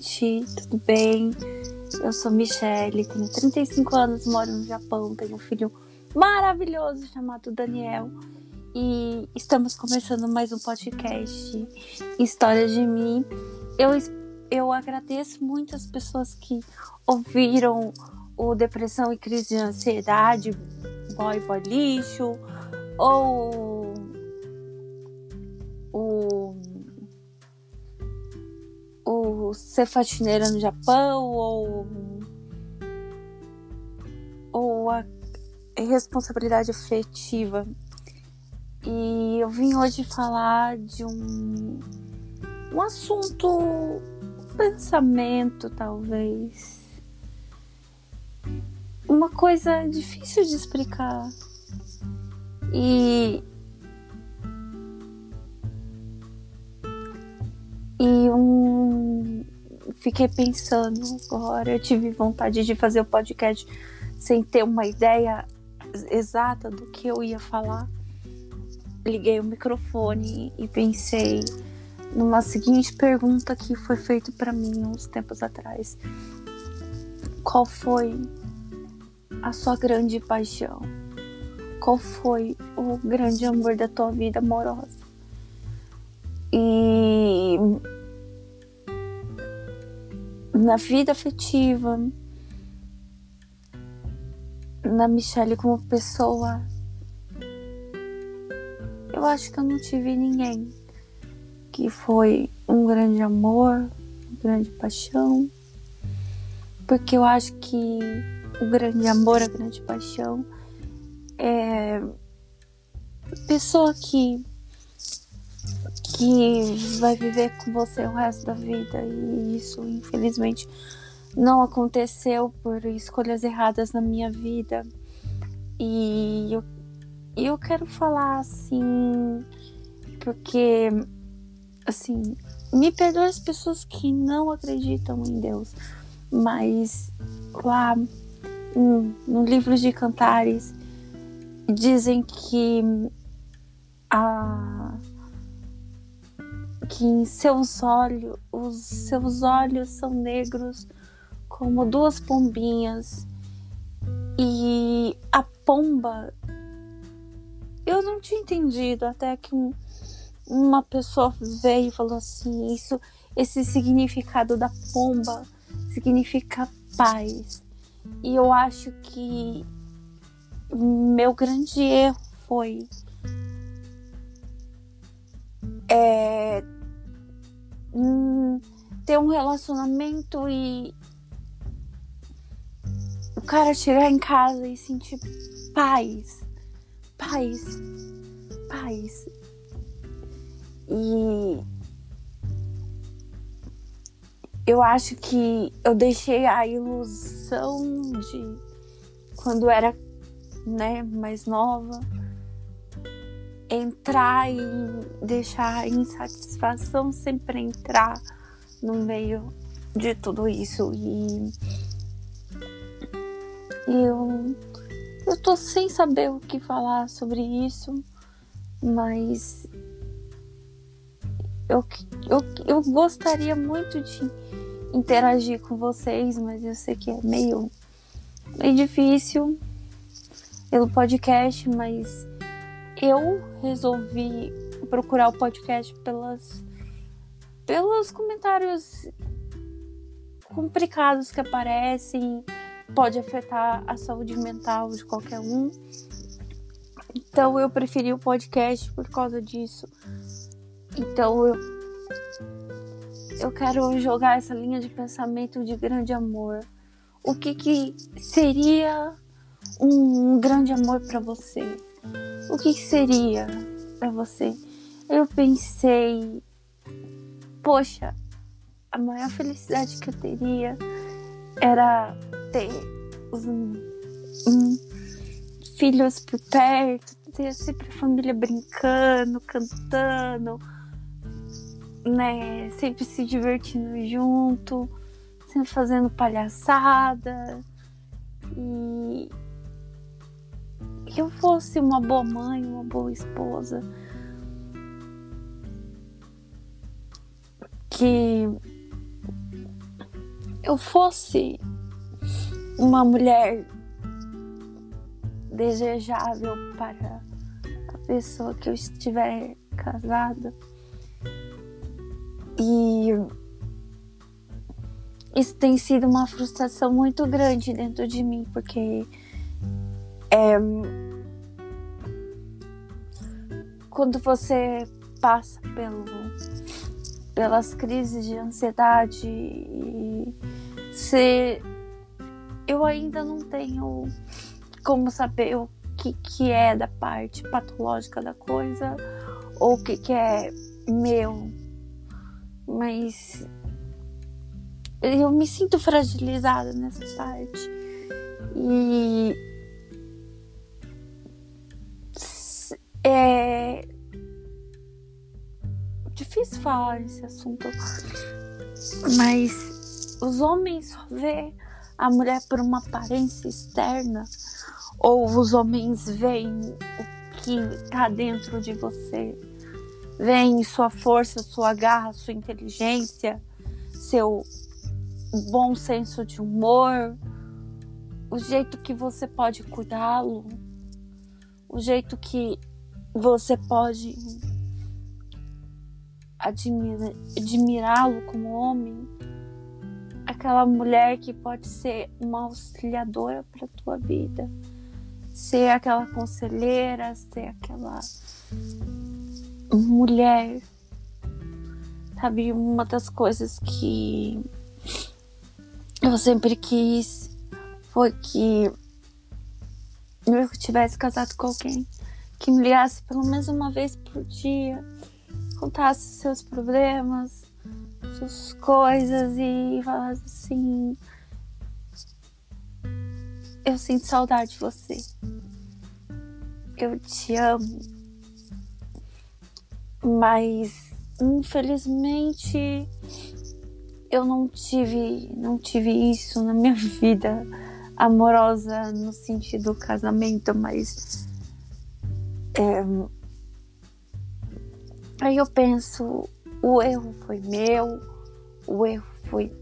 Gente, tudo bem? Eu sou Michelle, tenho 35 anos, moro no Japão, tenho um filho maravilhoso chamado Daniel e estamos começando mais um podcast História de mim. Eu, eu agradeço muito as pessoas que ouviram o Depressão e Crise de Ansiedade, Boy Boy Lixo, ou o ser faxineira no Japão ou ou a responsabilidade afetiva. E eu vim hoje falar de um um assunto, um pensamento talvez. Uma coisa difícil de explicar. E E um fiquei pensando agora, eu tive vontade de fazer o podcast sem ter uma ideia exata do que eu ia falar. Liguei o microfone e pensei numa seguinte pergunta que foi feita para mim uns tempos atrás. Qual foi a sua grande paixão? Qual foi o grande amor da tua vida amorosa? E na vida afetiva, na Michelle como pessoa, eu acho que eu não tive ninguém que foi um grande amor, uma grande paixão, porque eu acho que o grande amor, a grande paixão é pessoa que que vai viver com você o resto da vida. E isso infelizmente não aconteceu por escolhas erradas na minha vida. E eu, eu quero falar assim porque assim me perdoe as pessoas que não acreditam em Deus mas lá no livro de Cantares dizem que a que em seus olhos, os seus olhos são negros como duas pombinhas. E a pomba, eu não tinha entendido até que um, uma pessoa veio e falou assim: isso, esse significado da pomba significa paz. E eu acho que meu grande erro foi é, hum, ter um relacionamento e o cara chegar em casa e sentir paz, paz, paz. E eu acho que eu deixei a ilusão de quando era, né, mais nova entrar e deixar a insatisfação sempre entrar no meio de tudo isso. E eu eu tô sem saber o que falar sobre isso, mas eu, eu, eu gostaria muito de interagir com vocês, mas eu sei que é meio, meio difícil pelo podcast, mas eu resolvi procurar o podcast pelas, pelos comentários complicados que aparecem, pode afetar a saúde mental de qualquer um. Então eu preferi o podcast por causa disso. Então eu eu quero jogar essa linha de pensamento de grande amor. O que que seria um grande amor para você? O que seria para você? Eu pensei, poxa, a maior felicidade que eu teria era ter os um, um, filhos por perto, ter sempre a família brincando, cantando, né? Sempre se divertindo junto, sempre fazendo palhaçada. E eu fosse uma boa mãe, uma boa esposa. Que eu fosse uma mulher desejável para a pessoa que eu estiver casada. E isso tem sido uma frustração muito grande dentro de mim, porque é, quando você passa pelo, pelas crises de ansiedade e se eu ainda não tenho como saber o que, que é da parte patológica da coisa ou o que, que é meu. Mas eu me sinto fragilizada nessa parte. E é difícil falar esse assunto, mas os homens só vê a mulher por uma aparência externa ou os homens veem o que está dentro de você, veem sua força, sua garra, sua inteligência, seu bom senso de humor, o jeito que você pode cuidá-lo, o jeito que você pode admirá-lo como homem, aquela mulher que pode ser uma auxiliadora para tua vida, ser aquela conselheira, ser aquela mulher. Sabe, uma das coisas que eu sempre quis foi que eu tivesse casado com alguém que me ligasse pelo menos uma vez por dia, contasse seus problemas, suas coisas e falasse assim: Eu sinto saudade de você. Eu te amo. Mas infelizmente eu não tive, não tive isso na minha vida amorosa no sentido casamento, mas é, aí eu penso, o erro foi meu, o erro foi.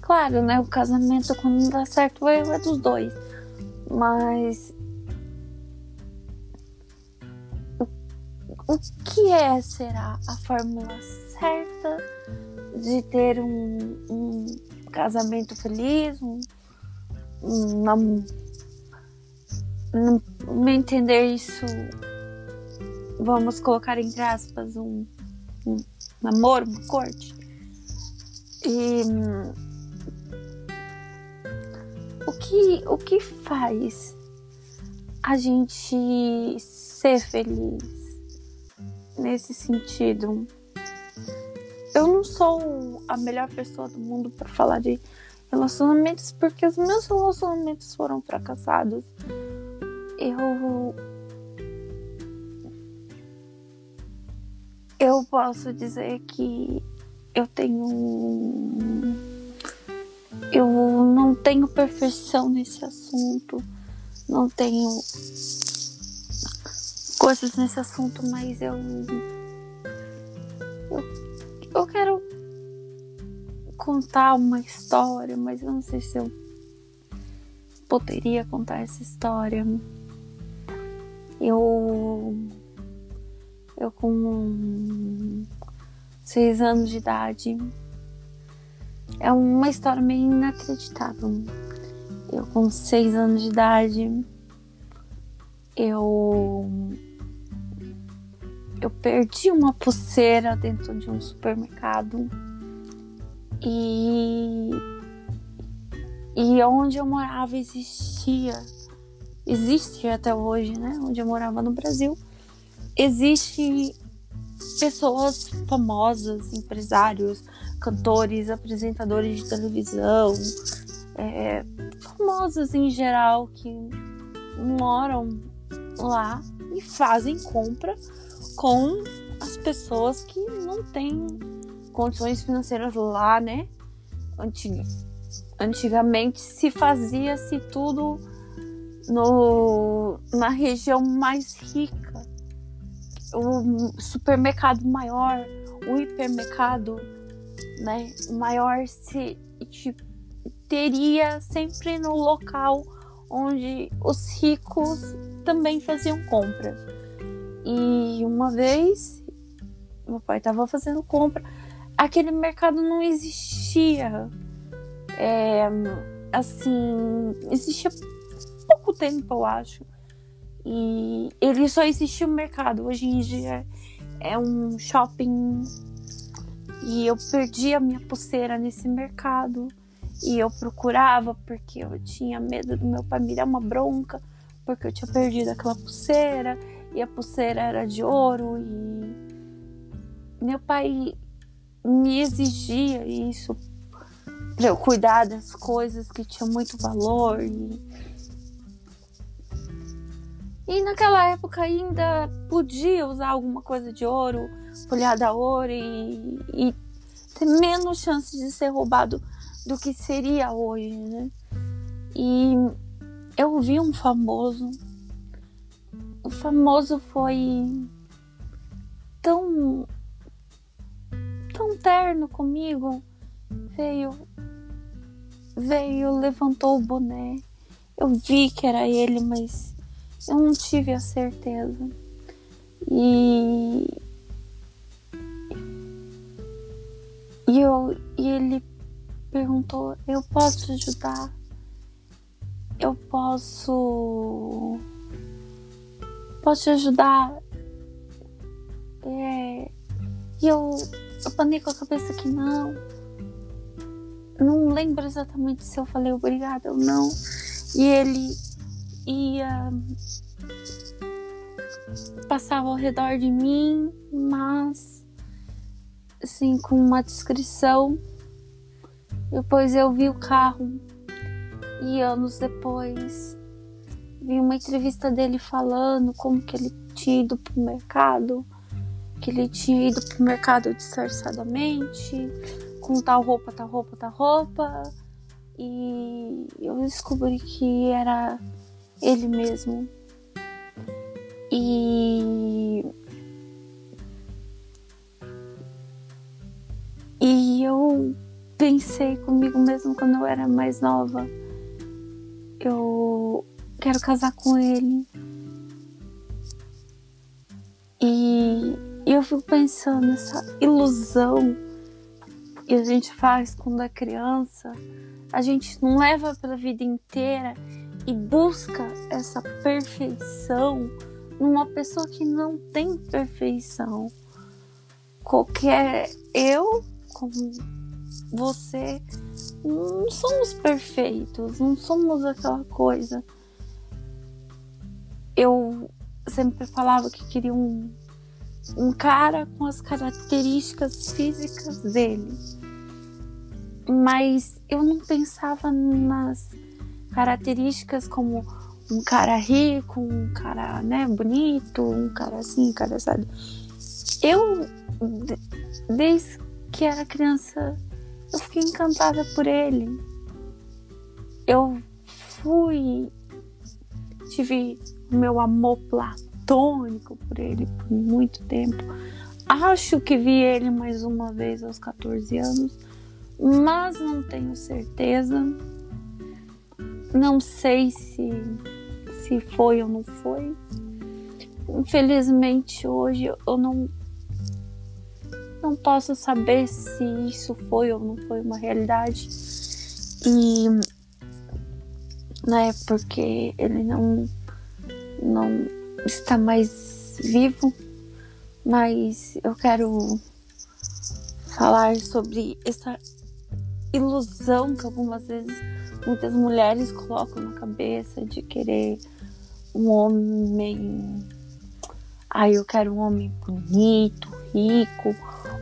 Claro, né? O casamento, quando não dá certo, o erro é dos dois. Mas. O, o que é, será, a fórmula certa de ter um, um casamento feliz? Um, uma no meu entender, isso, vamos colocar entre aspas, um, um namoro, uma corte. E o que, o que faz a gente ser feliz nesse sentido? Eu não sou a melhor pessoa do mundo para falar de relacionamentos porque os meus relacionamentos foram fracassados eu eu posso dizer que eu tenho eu não tenho perfeição nesse assunto não tenho coisas nesse assunto mas eu eu, eu quero contar uma história mas eu não sei se eu poderia contar essa história eu. Eu com seis anos de idade. É uma história meio inacreditável. Eu com seis anos de idade. Eu. Eu perdi uma pulseira dentro de um supermercado. E. E onde eu morava existia existe até hoje, né? Onde eu morava no Brasil, existe pessoas famosas, empresários, cantores, apresentadores de televisão, é, em geral que moram lá e fazem compra com as pessoas que não têm condições financeiras lá, né? Antig antigamente se fazia-se tudo no, na região mais rica, o supermercado maior, o hipermercado né? Maior se tipo, teria sempre no local onde os ricos também faziam compras. E uma vez meu pai estava fazendo compra, aquele mercado não existia. É, assim, existia pouco tempo, eu acho. E ele só existia o mercado. Hoje em dia é um shopping. E eu perdi a minha pulseira nesse mercado. E eu procurava porque eu tinha medo do meu pai me dar uma bronca, porque eu tinha perdido aquela pulseira. E a pulseira era de ouro. E meu pai me exigia isso para eu cuidar das coisas que tinham muito valor. E e naquela época ainda podia usar alguma coisa de ouro, folhada a ouro e, e ter menos chances de ser roubado do que seria hoje, né? E eu vi um famoso. O famoso foi tão tão terno comigo. Veio veio, levantou o boné. Eu vi que era ele, mas eu não tive a certeza. E. E, eu, e ele perguntou: Eu posso te ajudar? Eu posso. Posso te ajudar? É, e eu, eu panei com a cabeça que não. Não lembro exatamente se eu falei obrigada ou não. E ele ia passava ao redor de mim, mas assim com uma descrição. Depois eu vi o carro e anos depois vi uma entrevista dele falando como que ele tinha ido pro mercado, que ele tinha ido pro mercado disfarçadamente, com tal roupa, tal roupa, tal roupa. E eu descobri que era ele mesmo. E. E eu pensei comigo mesmo quando eu era mais nova. Eu quero casar com ele. E eu fico pensando nessa ilusão que a gente faz quando é criança. A gente não leva pela vida inteira e busca essa perfeição numa pessoa que não tem perfeição. Qualquer eu, como você, não somos perfeitos, não somos aquela coisa. Eu sempre falava que queria um, um cara com as características físicas dele. Mas eu não pensava nas características como um cara rico, um cara, né, bonito, um cara assim, um cara sabe. Eu, desde que era criança, eu fiquei encantada por ele. Eu fui, tive o meu amor platônico por ele por muito tempo. Acho que vi ele mais uma vez aos 14 anos, mas não tenho certeza. Não sei se, se foi ou não foi. Infelizmente hoje eu não não posso saber se isso foi ou não foi uma realidade. E né, porque ele não não está mais vivo, mas eu quero falar sobre essa ilusão que algumas vezes muitas mulheres colocam na cabeça de querer um homem. Ai, eu quero um homem bonito, rico,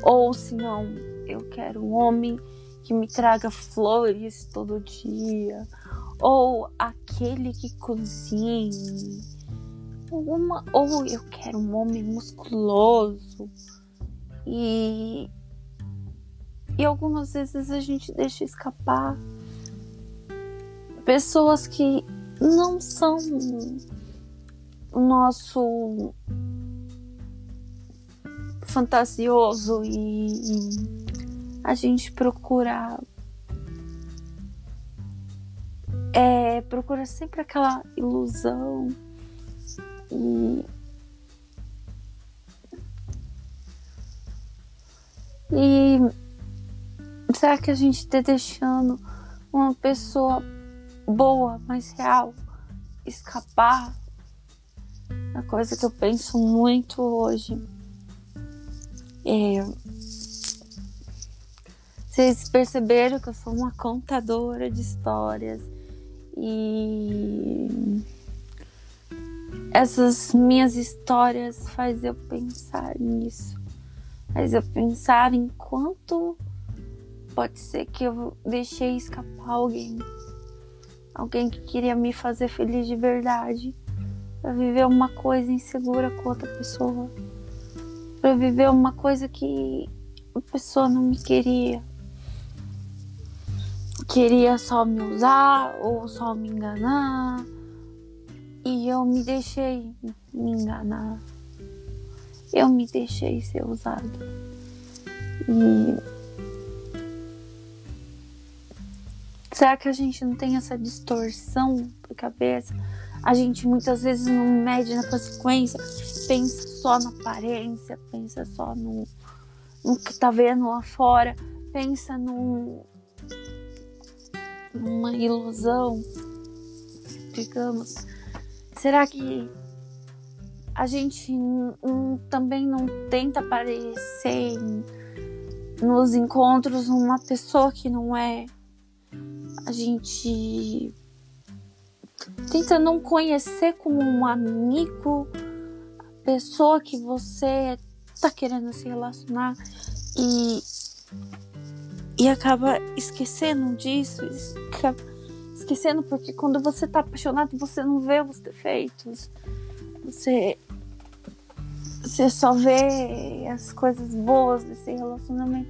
ou se não, eu quero um homem que me traga flores todo dia, ou aquele que cozinhe, uma, ou eu quero um homem musculoso e e algumas vezes a gente deixa escapar pessoas que não são o nosso fantasioso e, a gente procura é, procura sempre aquela ilusão e e será que a gente está deixando uma pessoa boa, mais real, escapar? A coisa que eu penso muito hoje é vocês perceberam que eu sou uma contadora de histórias e essas minhas histórias faz eu pensar nisso. Faz eu pensar em quanto pode ser que eu deixei escapar alguém. Alguém que queria me fazer feliz de verdade. Pra viver uma coisa insegura com outra pessoa. Pra viver uma coisa que a pessoa não me queria queria só me usar ou só me enganar. E eu me deixei me enganar. Eu me deixei ser usado. E será que a gente não tem essa distorção da cabeça? A gente muitas vezes não mede na consequência, pensa só na aparência, pensa só no, no que tá vendo lá fora, pensa no, uma ilusão, digamos. Será que a gente também não tenta parecer nos encontros uma pessoa que não é? A gente tenta não conhecer como um amigo a pessoa que você tá querendo se relacionar e e acaba esquecendo disso, esquecendo porque quando você tá apaixonado você não vê os defeitos, você você só vê as coisas boas desse relacionamento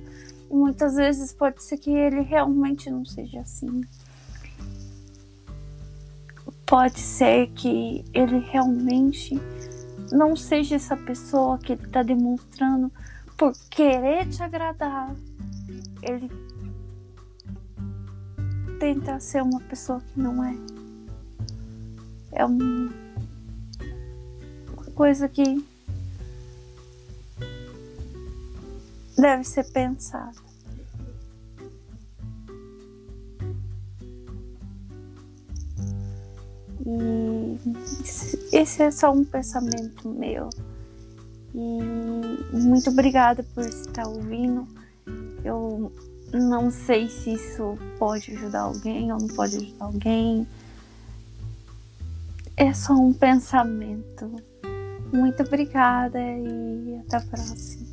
muitas vezes pode ser que ele realmente não seja assim. Pode ser que ele realmente não seja essa pessoa que ele está demonstrando por querer te agradar ele tenta ser uma pessoa que não é. É um, uma coisa que deve ser pensada. E esse é só um pensamento meu. E muito obrigada por estar ouvindo. Eu não sei se isso pode ajudar alguém ou não pode ajudar alguém. É só um pensamento. Muito obrigada e até a próxima.